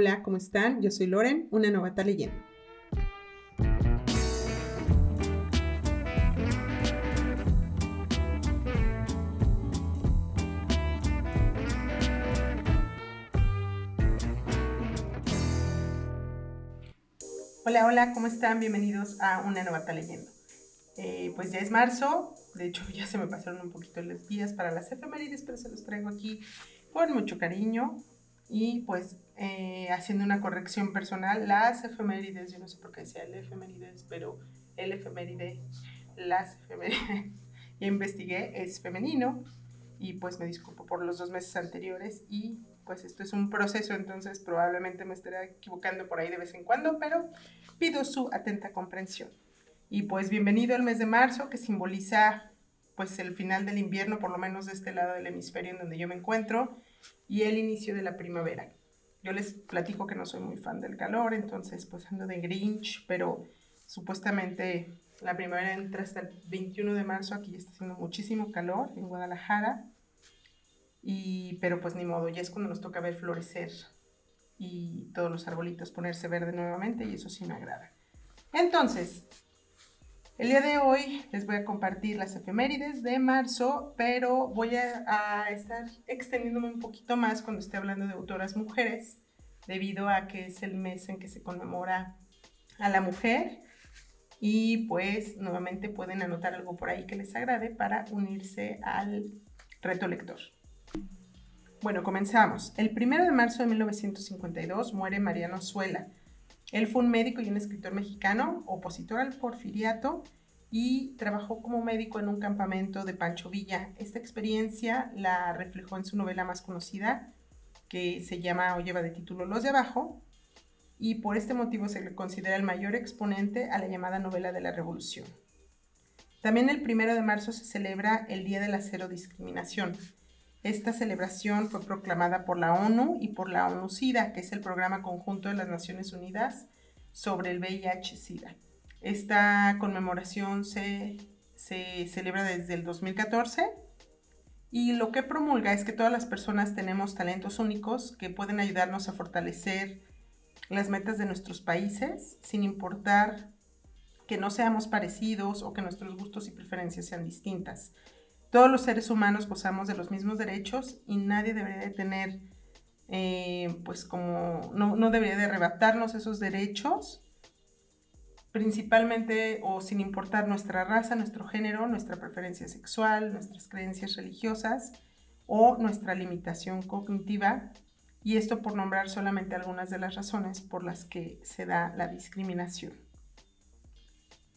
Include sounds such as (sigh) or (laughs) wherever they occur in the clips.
hola, ¿cómo están? Yo soy Loren, una novata leyendo. Hola, hola, ¿cómo están? Bienvenidos a una novata leyendo. Eh, pues ya es marzo, de hecho ya se me pasaron un poquito los días para las efemérides, pero se los traigo aquí con mucho cariño y pues eh, haciendo una corrección personal, las efemérides, yo no sé por qué decía el efemérides, pero el efeméride, las efemérides, (laughs) ya investigué, es femenino y pues me disculpo por los dos meses anteriores y pues esto es un proceso, entonces probablemente me estaré equivocando por ahí de vez en cuando, pero pido su atenta comprensión. Y pues bienvenido al mes de marzo que simboliza pues el final del invierno, por lo menos de este lado del hemisferio en donde yo me encuentro y el inicio de la primavera. Yo les platico que no soy muy fan del calor, entonces pues ando de Grinch, pero supuestamente la primavera entra hasta el 21 de marzo, aquí está haciendo muchísimo calor en Guadalajara, y, pero pues ni modo, ya es cuando nos toca ver florecer y todos los arbolitos ponerse verde nuevamente y eso sí me agrada. Entonces, el día de hoy les voy a compartir las efemérides de marzo, pero voy a, estar extendiéndome un poquito más cuando esté hablando de autoras mujeres, debido a que es el mes en que se conmemora a la mujer. Y pues nuevamente pueden anotar algo por ahí que les agrade para unirse al reto lector. Bueno, comenzamos. El 1 de marzo de 1952 muere Mariano Suela él fue un médico y un escritor mexicano, opositor al porfiriato y trabajó como médico en un campamento de Pancho Villa. Esta experiencia la reflejó en su novela más conocida, que se llama o lleva de título Los de Abajo, y por este motivo se le considera el mayor exponente a la llamada novela de la Revolución. También el primero de marzo se celebra el Día de la Cero Discriminación, esta celebración fue proclamada por la ONU y por la ONU-SIDA, que es el programa conjunto de las Naciones Unidas sobre el VIH-SIDA. Esta conmemoración se, se celebra desde el 2014 y lo que promulga es que todas las personas tenemos talentos únicos que pueden ayudarnos a fortalecer las metas de nuestros países sin importar que no seamos parecidos o que nuestros gustos y preferencias sean distintas. Todos los seres humanos gozamos de los mismos derechos y nadie debería de tener, eh, pues como, no, no debería de arrebatarnos esos derechos, principalmente o sin importar nuestra raza, nuestro género, nuestra preferencia sexual, nuestras creencias religiosas o nuestra limitación cognitiva, y esto por nombrar solamente algunas de las razones por las que se da la discriminación.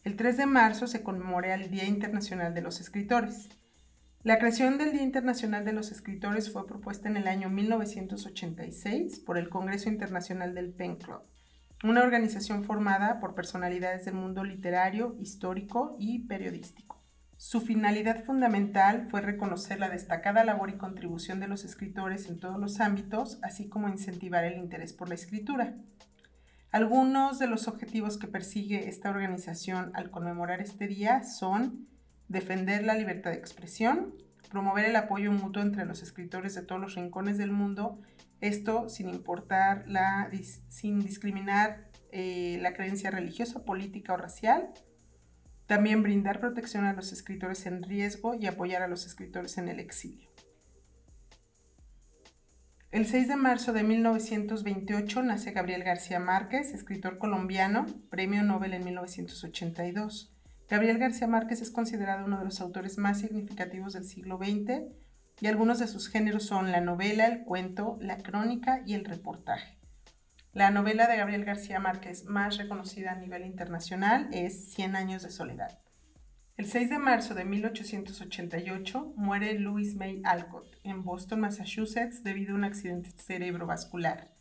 El 3 de marzo se conmemora el Día Internacional de los Escritores. La creación del Día Internacional de los Escritores fue propuesta en el año 1986 por el Congreso Internacional del Pen Club, una organización formada por personalidades del mundo literario, histórico y periodístico. Su finalidad fundamental fue reconocer la destacada labor y contribución de los escritores en todos los ámbitos, así como incentivar el interés por la escritura. Algunos de los objetivos que persigue esta organización al conmemorar este día son defender la libertad de expresión, promover el apoyo mutuo entre los escritores de todos los rincones del mundo, esto sin importar la, sin discriminar eh, la creencia religiosa, política o racial. También brindar protección a los escritores en riesgo y apoyar a los escritores en el exilio. El 6 de marzo de 1928 nace Gabriel García Márquez, escritor colombiano, premio Nobel en 1982. Gabriel García Márquez es considerado uno de los autores más significativos del siglo XX y algunos de sus géneros son la novela, el cuento, la crónica y el reportaje. La novela de Gabriel García Márquez más reconocida a nivel internacional es Cien años de soledad. El 6 de marzo de 1888 muere Louis May Alcott en Boston, Massachusetts, debido a un accidente cerebrovascular.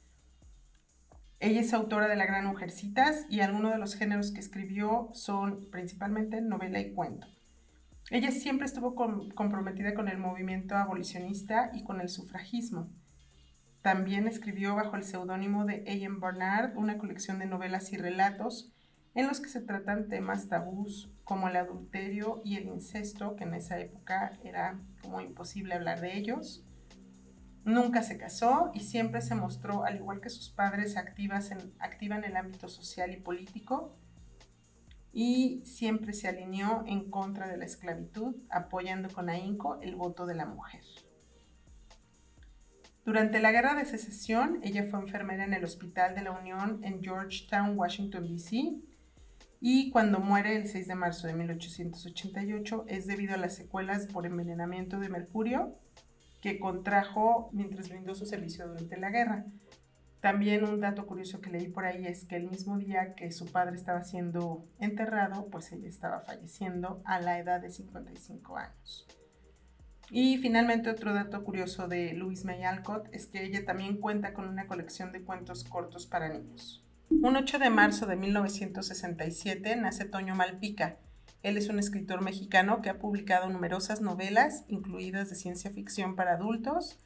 Ella es autora de La Gran Mujercitas y algunos de los géneros que escribió son principalmente novela y cuento. Ella siempre estuvo comprometida con el movimiento abolicionista y con el sufragismo. También escribió bajo el seudónimo de A.M. Barnard una colección de novelas y relatos en los que se tratan temas tabús como el adulterio y el incesto, que en esa época era como imposible hablar de ellos. Nunca se casó y siempre se mostró, al igual que sus padres, en, activa en el ámbito social y político y siempre se alineó en contra de la esclavitud, apoyando con ahínco el voto de la mujer. Durante la Guerra de Secesión, ella fue enfermera en el Hospital de la Unión en Georgetown, Washington, D.C. Y cuando muere el 6 de marzo de 1888 es debido a las secuelas por envenenamiento de mercurio que contrajo mientras brindó su servicio durante la guerra. También un dato curioso que leí por ahí es que el mismo día que su padre estaba siendo enterrado, pues ella estaba falleciendo a la edad de 55 años. Y finalmente otro dato curioso de Louise May Alcott es que ella también cuenta con una colección de cuentos cortos para niños. Un 8 de marzo de 1967 nace Toño Malpica. Él es un escritor mexicano que ha publicado numerosas novelas, incluidas de ciencia ficción para adultos,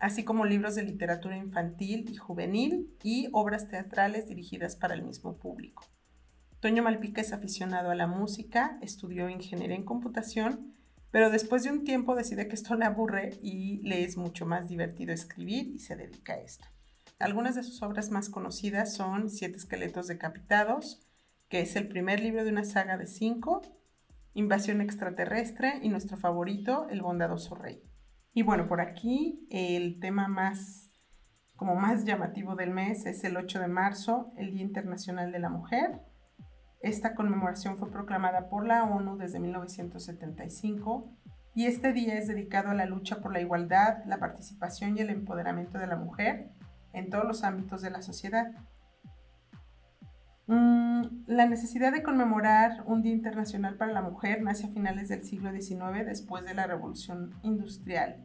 así como libros de literatura infantil y juvenil y obras teatrales dirigidas para el mismo público. Toño Malpica es aficionado a la música, estudió ingeniería en computación, pero después de un tiempo decide que esto le aburre y le es mucho más divertido escribir y se dedica a esto. Algunas de sus obras más conocidas son Siete esqueletos decapitados, que es el primer libro de una saga de cinco, Invasión extraterrestre y nuestro favorito, El bondadoso rey. Y bueno, por aquí el tema más, como más llamativo del mes es el 8 de marzo, el Día Internacional de la Mujer. Esta conmemoración fue proclamada por la ONU desde 1975 y este día es dedicado a la lucha por la igualdad, la participación y el empoderamiento de la mujer en todos los ámbitos de la sociedad. Mm, la necesidad de conmemorar un Día Internacional para la Mujer nace a finales del siglo XIX, después de la Revolución Industrial.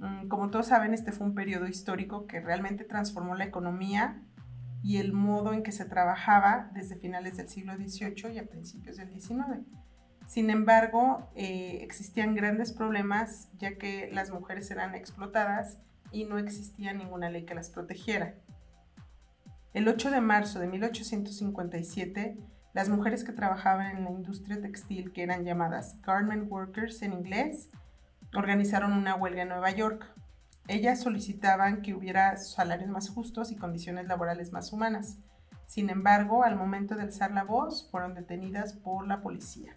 Mm, como todos saben, este fue un periodo histórico que realmente transformó la economía y el modo en que se trabajaba desde finales del siglo XVIII y a principios del XIX. Sin embargo, eh, existían grandes problemas ya que las mujeres eran explotadas y no existía ninguna ley que las protegiera. El 8 de marzo de 1857, las mujeres que trabajaban en la industria textil, que eran llamadas garment workers en inglés, organizaron una huelga en Nueva York. Ellas solicitaban que hubiera salarios más justos y condiciones laborales más humanas. Sin embargo, al momento de alzar la voz, fueron detenidas por la policía.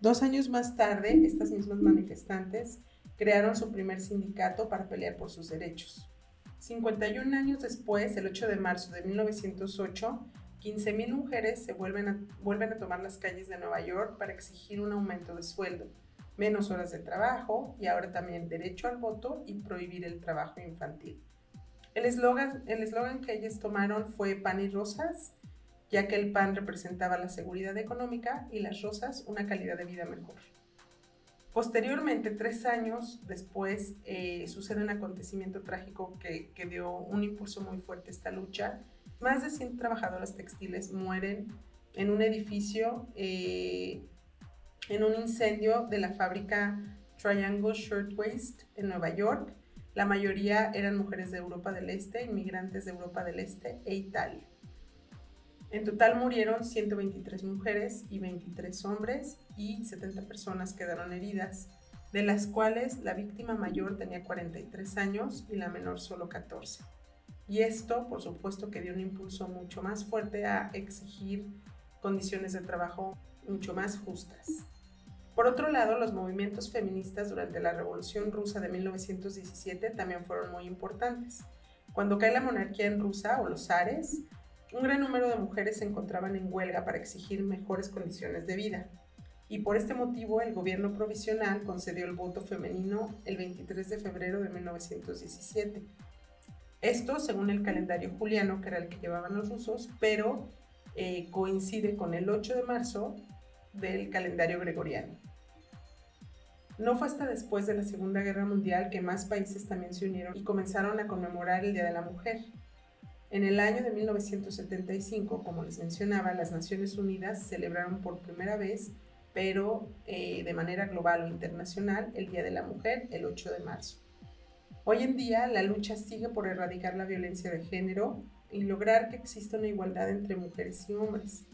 Dos años más tarde, estas mismas manifestantes crearon su primer sindicato para pelear por sus derechos. 51 años después, el 8 de marzo de 1908, 15.000 mujeres se vuelven a, tomar las calles de Nueva York para exigir un aumento de sueldo, menos horas de trabajo y ahora también derecho al voto y prohibir el trabajo infantil. El eslogan el que ellas tomaron fue pan y rosas, ya que el pan representaba la seguridad económica y las rosas una calidad de vida mejor. Posteriormente, tres años después, eh, sucede un acontecimiento trágico que, dio un impulso muy fuerte a esta lucha. Más de 100 trabajadoras textiles mueren en un edificio, eh, en un incendio de la fábrica Triangle Shirtwaist en Nueva York. La mayoría eran mujeres de Europa del Este, inmigrantes de Europa del Este e Italia. En total murieron 123 mujeres y 23 hombres y 70 personas quedaron heridas, de las cuales la víctima mayor tenía 43 años y la menor solo 14. Y esto, por supuesto, que dio un impulso mucho más fuerte a exigir condiciones de trabajo mucho más justas. Por otro lado, los movimientos feministas durante la Revolución Rusa de 1917 también fueron muy importantes. Cuando cae la monarquía en Rusia o los zares, un gran número de mujeres se encontraban en huelga para exigir mejores condiciones de vida. Y por este motivo el gobierno provisional concedió el voto femenino el 23 de febrero de 1917. Esto según el calendario juliano, que era el que llevaban los rusos, pero eh, coincide con el 8 de marzo del calendario gregoriano. No fue hasta después de la Segunda Guerra Mundial que más países también se unieron y comenzaron a conmemorar el Día de la Mujer. En el año de 1975, como les mencionaba, las Naciones Unidas celebraron por primera vez, pero eh, de manera global o internacional, el Día de la Mujer el 8 de marzo. Hoy en día la lucha sigue por erradicar la violencia de género y lograr que exista una igualdad entre mujeres y hombres.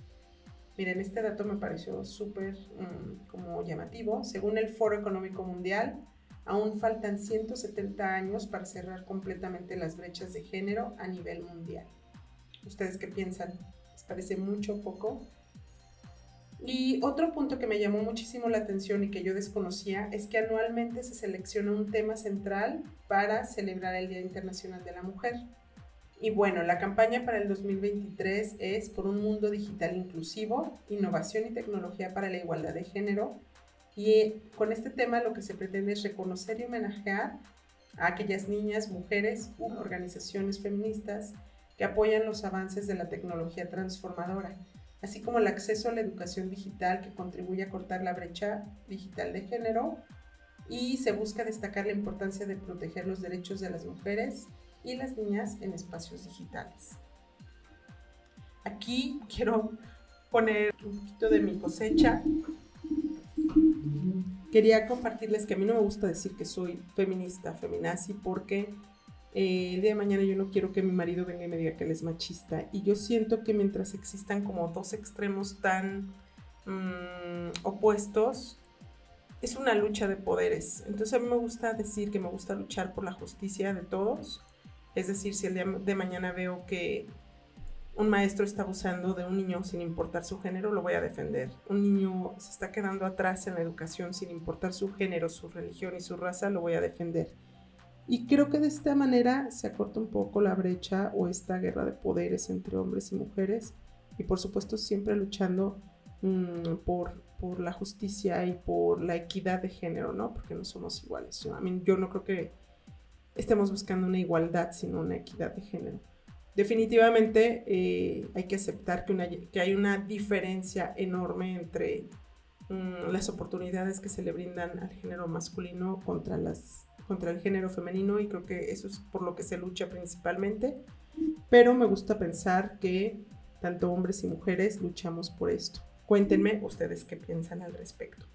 Miren, este dato me pareció súper mm, como llamativo. Según el Foro Económico Mundial, aún faltan 170 años para cerrar completamente las brechas de género a nivel mundial. ¿Ustedes qué piensan? ¿Les parece mucho o poco? Y otro punto que me llamó muchísimo la atención y que yo desconocía es que anualmente se selecciona un tema central para celebrar el Día Internacional de la Mujer. Y bueno, la campaña para el 2023 es por un mundo digital inclusivo, innovación y tecnología para la igualdad de género. Y con este tema lo que se pretende es reconocer y homenajear a aquellas niñas, mujeres u organizaciones feministas que apoyan los avances de la tecnología transformadora así como el acceso a la educación digital que contribuye a cortar la brecha digital de género y se busca destacar la importancia de proteger los derechos de las mujeres y las niñas en espacios digitales. Aquí quiero poner un poquito de mi cosecha. Quería compartirles que a mí no me gusta decir que soy feminista, feminazi, porque eh, el día de mañana yo no quiero que mi marido venga y me diga que él es machista. Y yo siento que mientras existan como dos extremos tan mm, opuestos, es una lucha de poderes. Entonces a mí me gusta decir que me gusta luchar por la justicia de todos. Es decir, si el día de mañana veo que un maestro está abusando de un niño sin importar su género, lo voy a defender. Un niño se está quedando atrás en la educación sin importar su género, su religión y su raza, lo voy a defender y creo que de esta manera se acorta un poco la brecha o esta guerra de poderes entre hombres y mujeres. Y por supuesto siempre luchando mm, por, por, la justicia y por la equidad de género, ¿no? Porque no somos iguales. Yo, yo no creo que estemos buscando una igualdad, sino una equidad de género. Definitivamente eh, hay que aceptar que, que, hay una diferencia enorme entre mm, las oportunidades que se le brindan al género masculino contra las contra el género femenino y creo que eso es por lo que se lucha principalmente. Pero me gusta pensar que tanto hombres y mujeres luchamos por esto. Cuéntenme ustedes qué piensan al respecto.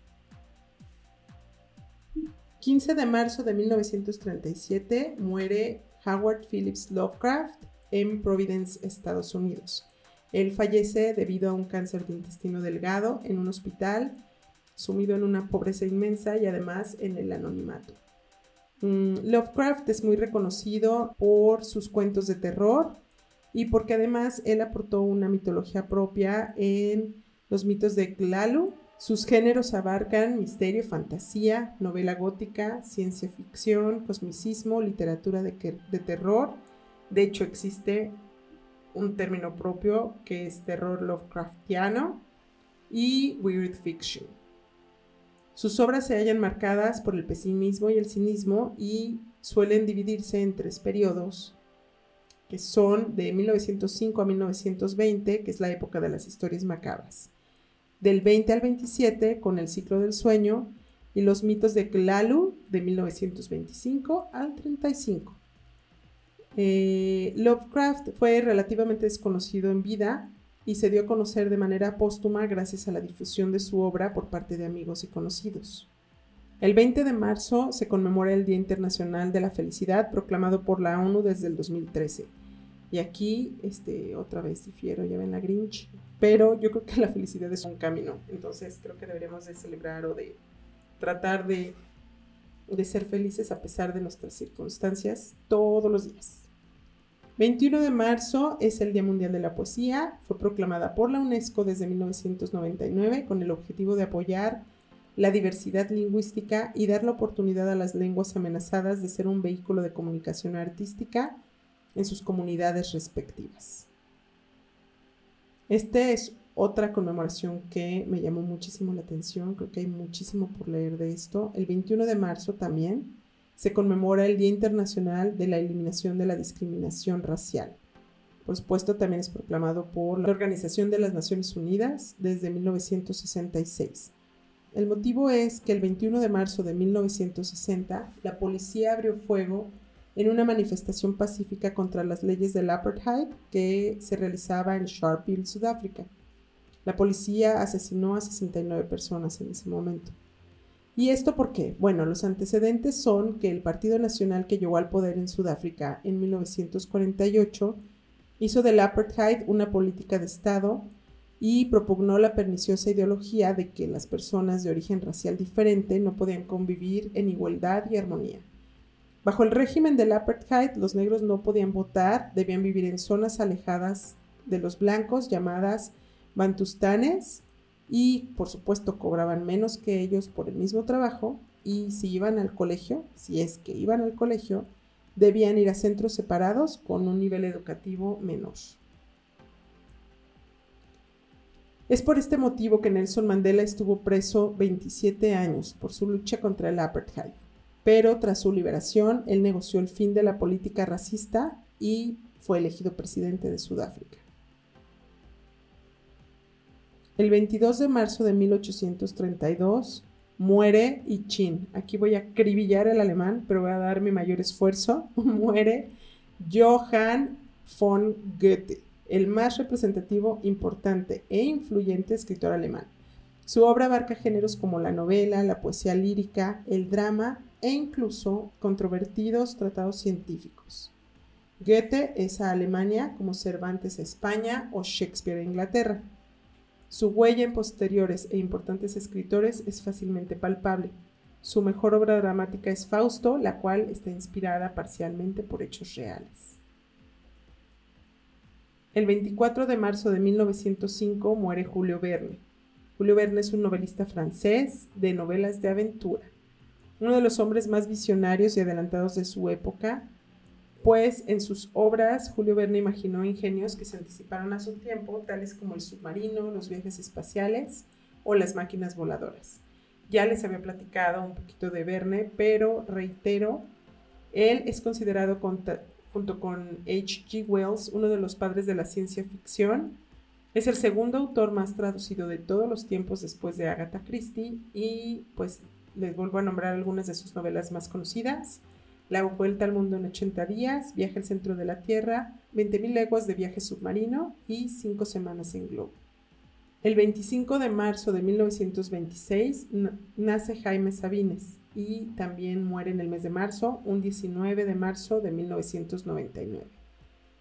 15 de marzo de 1937 muere Howard Phillips Lovecraft en Providence, Estados Unidos. Él fallece debido a un cáncer de intestino delgado en un hospital, sumido en una pobreza inmensa y además en el anonimato. Mm, Lovecraft es muy reconocido por sus cuentos de terror y porque además él aportó una mitología propia en los mitos de Glalu. Sus géneros abarcan misterio, fantasía, novela gótica, ciencia ficción, cosmicismo, literatura de, de terror. De hecho, existe un término propio que es terror Lovecraftiano y weird fiction. Sus obras se hallan marcadas por el pesimismo y el cinismo y suelen dividirse en tres periodos, que son de 1905 a 1920, que es la época de las historias macabras, del 20 al 27 con el ciclo del sueño y los mitos de Glalu de 1925 al 35. Eh, Lovecraft fue relativamente desconocido en vida, y se dio a conocer de manera póstuma gracias a la difusión de su obra por parte de amigos y conocidos. El 20 de marzo se conmemora el Día Internacional de la Felicidad proclamado por la ONU desde el 2013. Y aquí, este, otra vez difiero, ya ven la Grinch, pero yo creo que la felicidad es un camino, entonces creo que deberíamos de celebrar o de tratar de, de ser felices a pesar de nuestras circunstancias todos los días. 21 de marzo es el Día Mundial de la Poesía. Fue proclamada por la UNESCO desde 1999 con el objetivo de apoyar la diversidad lingüística y dar la oportunidad a las lenguas amenazadas de ser un vehículo de comunicación artística en sus comunidades respectivas. Esta es otra conmemoración que me llamó muchísimo la atención, creo que hay muchísimo por leer de esto. El 21 de marzo también se conmemora el Día Internacional de la Eliminación de la Discriminación Racial. Por supuesto, también es proclamado por la Organización de las Naciones Unidas desde 1966. El motivo es que el 21 de marzo de 1960 la policía abrió fuego en una manifestación pacífica contra las leyes del apartheid que se realizaba en Sharpeville, Sudáfrica. La policía asesinó a 69 personas en ese momento. ¿Y esto por qué? Bueno, los antecedentes son que el Partido Nacional que llegó al poder en Sudáfrica en 1948 hizo del apartheid una política de Estado y propugnó la perniciosa ideología de que las personas de origen racial diferente no podían convivir en igualdad y armonía. Bajo el régimen del apartheid, los negros no podían votar, debían vivir en zonas alejadas de los blancos llamadas bantustanes y por supuesto cobraban menos que ellos por el mismo trabajo y si iban al colegio, si es que iban al colegio, debían ir a centros separados con un nivel educativo menor. Es por este motivo que Nelson Mandela estuvo preso 27 años por su lucha contra el apartheid, pero tras su liberación él negoció el fin de la política racista y fue elegido presidente de Sudáfrica. El 22 de marzo de 1832 muere Chin. Aquí voy a acribillar el alemán, pero voy a dar mi mayor esfuerzo. (laughs) muere Johann von Goethe el más representativo, importante e influyente escritor alemán. Su obra abarca géneros como la novela, la poesía lírica, el drama e incluso controvertidos tratados científicos. Goethe es a Alemania como Cervantes a España o Shakespeare a Inglaterra. Su huella en posteriores e importantes escritores es fácilmente palpable. Su mejor obra dramática es Fausto, la cual está inspirada parcialmente por hechos reales. El 24 de marzo de 1905 muere Julio Verne. Julio Verne es un novelista francés de novelas de aventura, uno de los hombres más visionarios y adelantados de su época, pues en sus obras Julio Verne imaginó ingenios que se anticiparon a su tiempo, tales como el submarino, los viajes espaciales o las máquinas voladoras. Ya les había platicado un poquito de Verne, pero reitero, él es considerado junto con H.G. Wells, uno de los padres de la ciencia ficción. Es el segundo autor más traducido de todos los tiempos después de Agatha Christie y pues les vuelvo a nombrar algunas de sus novelas más conocidas. La Vuelta al Mundo en 80 días, Viaje al Centro de la Tierra, 20.000 leguas de viaje submarino y Cinco semanas en globo. El 25 de marzo de 1926 nace Jaime Sabines, y también muere en el mes de marzo, un 19 de marzo de 1999.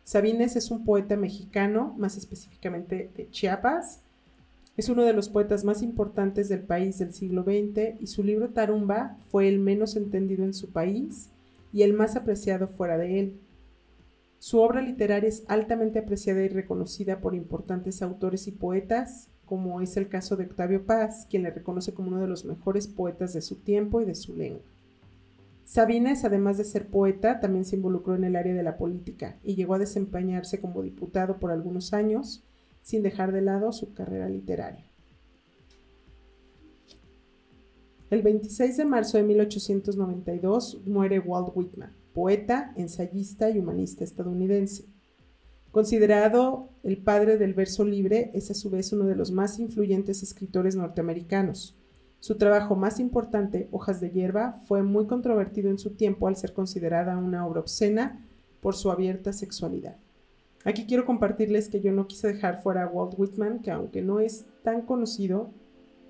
Sabines es un poeta mexicano, más específicamente de Chiapas. Es uno de los poetas más importantes del país del siglo XX y su libro Tarumba fue el menos entendido en su país y el más apreciado fuera de él. Su obra literaria es altamente apreciada y reconocida por importantes autores y poetas, como es el caso de Octavio Paz, quien le reconoce como uno de los mejores poetas de su tiempo y de su lengua. Sabines, además de ser poeta, también se involucró en el área de la política y llegó a desempeñarse como diputado por algunos años, sin dejar de lado su carrera literaria. El 26 de marzo de 1892 muere Walt Whitman, poeta, ensayista y humanista estadounidense. Considerado el padre del verso libre, es a su vez uno de los más influyentes escritores norteamericanos. Su trabajo más importante, Hojas de hierba, fue muy controvertido en su tiempo al ser considerada una obra obscena por su abierta sexualidad. Aquí quiero compartirles que yo no quise dejar fuera a Walt Whitman, que aunque no es tan conocido,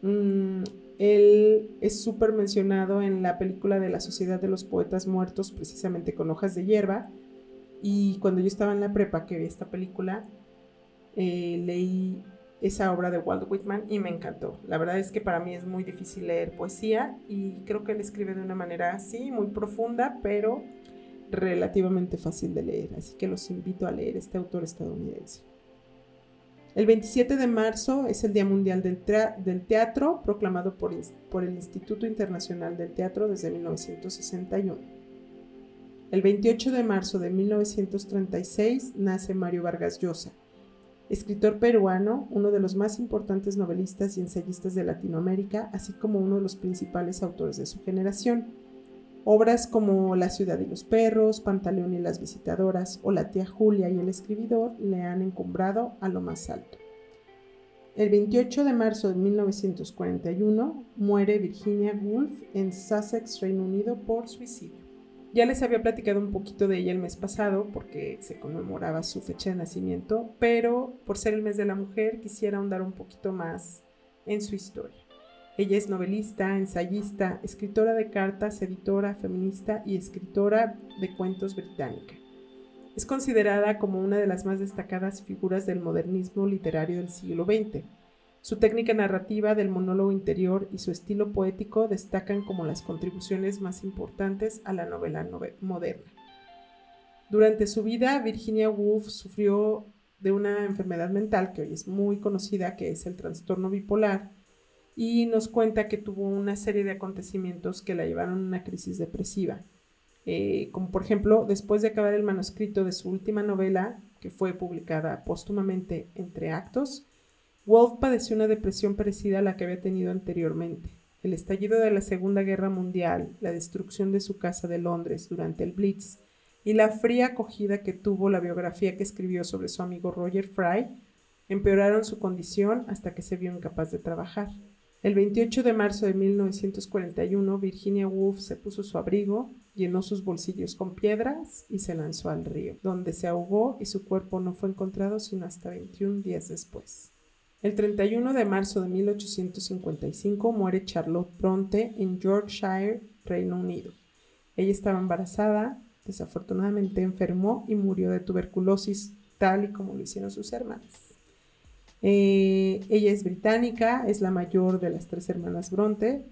mm, él es súper mencionado en la película de la Sociedad de los Poetas Muertos, precisamente con Hojas de hierba, y cuando yo estaba en la prepa que vi esta película, eh, leí esa obra de Walt Whitman y me encantó. La verdad es que para mí es muy difícil leer poesía y creo que él escribe de una manera así, muy profunda, pero relativamente fácil de leer. Así que los invito a leer este autor estadounidense. El 27 de marzo es el Día Mundial del, Teatro, proclamado por, por el Instituto Internacional del Teatro desde 1961. El 28 de marzo de 1936 nace Mario Vargas Llosa, escritor peruano, uno de los más importantes novelistas y ensayistas de Latinoamérica, así como uno de los principales autores de su generación. Obras como La ciudad y los perros, Pantaleón y las visitadoras o La tía Julia y el escribidor le han encumbrado a lo más alto. El 28 de marzo de 1941 muere Virginia Woolf en Sussex, Reino Unido, por suicidio. Ya les había platicado un poquito de ella el mes pasado porque se conmemoraba su fecha de nacimiento, pero por ser el mes de la mujer quisiera ahondar un poquito más en su historia. Ella es novelista, ensayista, escritora de cartas, editora, feminista y escritora de cuentos británica. Es considerada como una de las más destacadas figuras del modernismo literario del siglo XX. Su técnica narrativa del monólogo interior y su estilo poético destacan como las contribuciones más importantes a la novela moderna. Durante su vida, Virginia Woolf sufrió de una enfermedad mental que hoy es muy conocida, que es el trastorno bipolar, y nos cuenta que tuvo una serie de acontecimientos que la llevaron a una crisis depresiva. Eh, como por ejemplo, después de acabar el manuscrito de su última novela, que fue publicada póstumamente entre actos, Wolf padeció una depresión parecida a la que había tenido anteriormente. El estallido de la Segunda Guerra Mundial, la destrucción de su casa de Londres durante el Blitz y la fría acogida que tuvo la biografía que escribió sobre su amigo Roger Fry empeoraron su condición hasta que se vio incapaz de trabajar. El 28 de marzo de 1941, Virginia Woolf se puso su abrigo, llenó sus bolsillos con piedras y se lanzó al río, donde se ahogó y su cuerpo no fue encontrado sino hasta 21 días después. El 31 de marzo de 1855 muere Charlotte Bronte en Yorkshire, Reino Unido. Ella estaba embarazada, desafortunadamente enfermó y murió de tuberculosis, tal y como lo hicieron sus hermanas. Eh, ella es británica, es la mayor de las tres hermanas Bronte.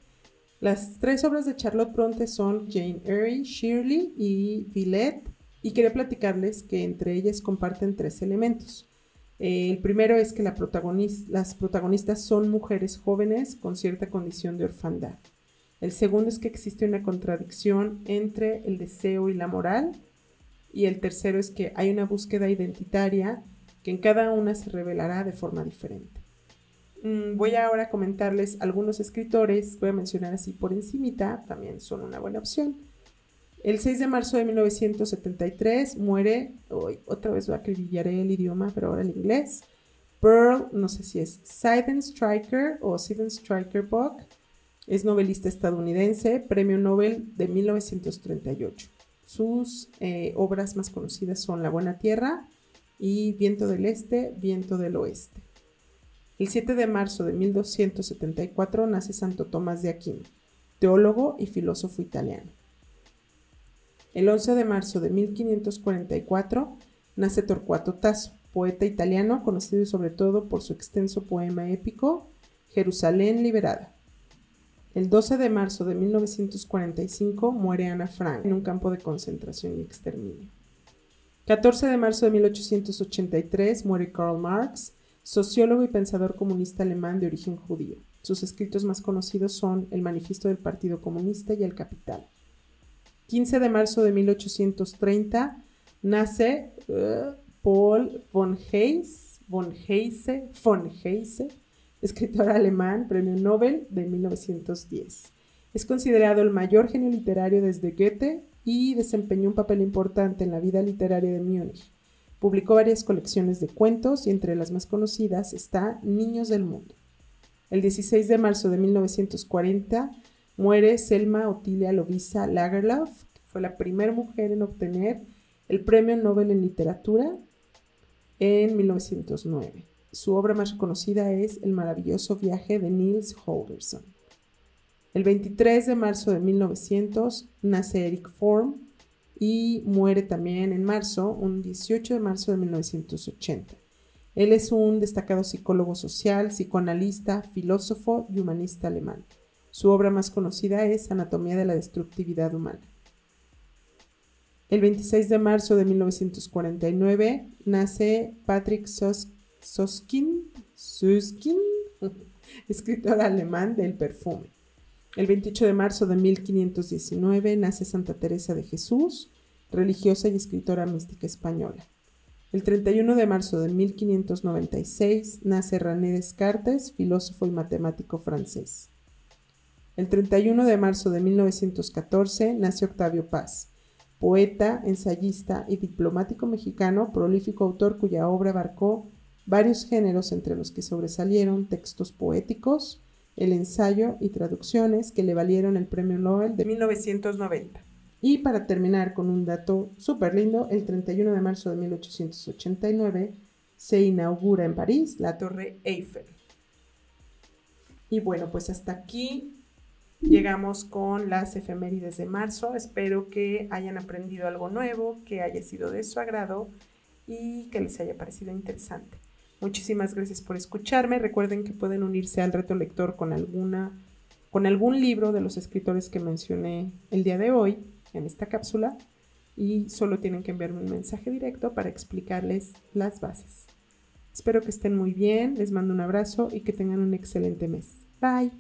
Las tres obras de Charlotte Bronte son Jane Eyre, Shirley y Villette. Y quería platicarles que entre ellas comparten tres elementos. Eh, el primero es que las protagonistas son mujeres jóvenes con cierta condición de orfandad. El segundo es que existe una contradicción entre el deseo y la moral. Y el tercero es que hay una búsqueda identitaria que en cada una se revelará de forma diferente. Mm, voy ahora a comentarles algunos escritores, voy a mencionar así por encimita, también son una buena opción. El 6 de marzo de 1973 muere, hoy otra vez acribillaré el idioma, pero ahora el inglés, Pearl, no sé si es Sidon Striker o Sidon Striker es novelista estadounidense, premio Nobel de 1938. Sus eh, obras más conocidas son La Buena Tierra, y viento del este, viento del oeste. El 7 de marzo de 1274 nace Santo Tomás de Aquino, teólogo y filósofo italiano. El 11 de marzo de 1544 nace Torcuato Tasso, poeta italiano conocido sobre todo por su extenso poema épico Jerusalén liberada. El 12 de marzo de 1945 muere Ana Frank en un campo de concentración y exterminio. 14 de marzo de 1883 muere Karl Marx, sociólogo y pensador comunista alemán de origen judío. Sus escritos más conocidos son El Manifiesto del Partido Comunista y El Capital. 15 de marzo de 1830 nace uh, Paul von Heyse, von Heyse, von Heyse, escritor alemán, premio Nobel de 1910. Es considerado el mayor genio literario desde Goethe y desempeñó un papel importante en la vida literaria de Múnich. Publicó varias colecciones de cuentos y entre las más conocidas está Niños del Mundo. El 16 de marzo de 1940 muere Selma Otilia Lovisa Lagerlöf, fue la primera mujer en obtener el Premio Nobel en Literatura en 1909. Su obra más conocida es El maravilloso viaje de Niels Holgersson. El 23 de marzo de 1900 nace Eric Form y muere también en marzo, un 18 de marzo de 1980. Él es un destacado psicólogo social, psicoanalista, filósofo y humanista alemán. Su obra más conocida es Anatomía de la Destructividad Humana. El 26 de marzo de 1949 nace Patrick Soskin, (laughs) escritor alemán del perfume. El 28 de marzo de 1519 nace Santa Teresa de Jesús, religiosa y escritora mística española. El 31 de marzo de 1596 nace René Descartes, filósofo y matemático francés. El 31 de marzo de 1914 nace Octavio Paz, poeta, ensayista y diplomático mexicano, prolífico autor cuya obra abarcó varios géneros entre los que sobresalieron textos poéticos, el ensayo y traducciones que le valieron el Premio Nobel de 1990. Y para terminar con un dato súper lindo, el 31 de marzo de 1889 se inaugura en París la Torre Eiffel. Y bueno, pues hasta aquí llegamos con las efemérides de marzo. Espero que hayan aprendido algo nuevo, que haya sido de su agrado y que les haya parecido interesante. Muchísimas gracias por escucharme. Recuerden que pueden unirse al reto lector con alguna con algún libro de los escritores que mencioné el día de hoy en esta cápsula y solo tienen que enviarme un mensaje directo para explicarles las bases. Espero que estén muy bien, les mando un abrazo y que tengan un excelente mes. Bye.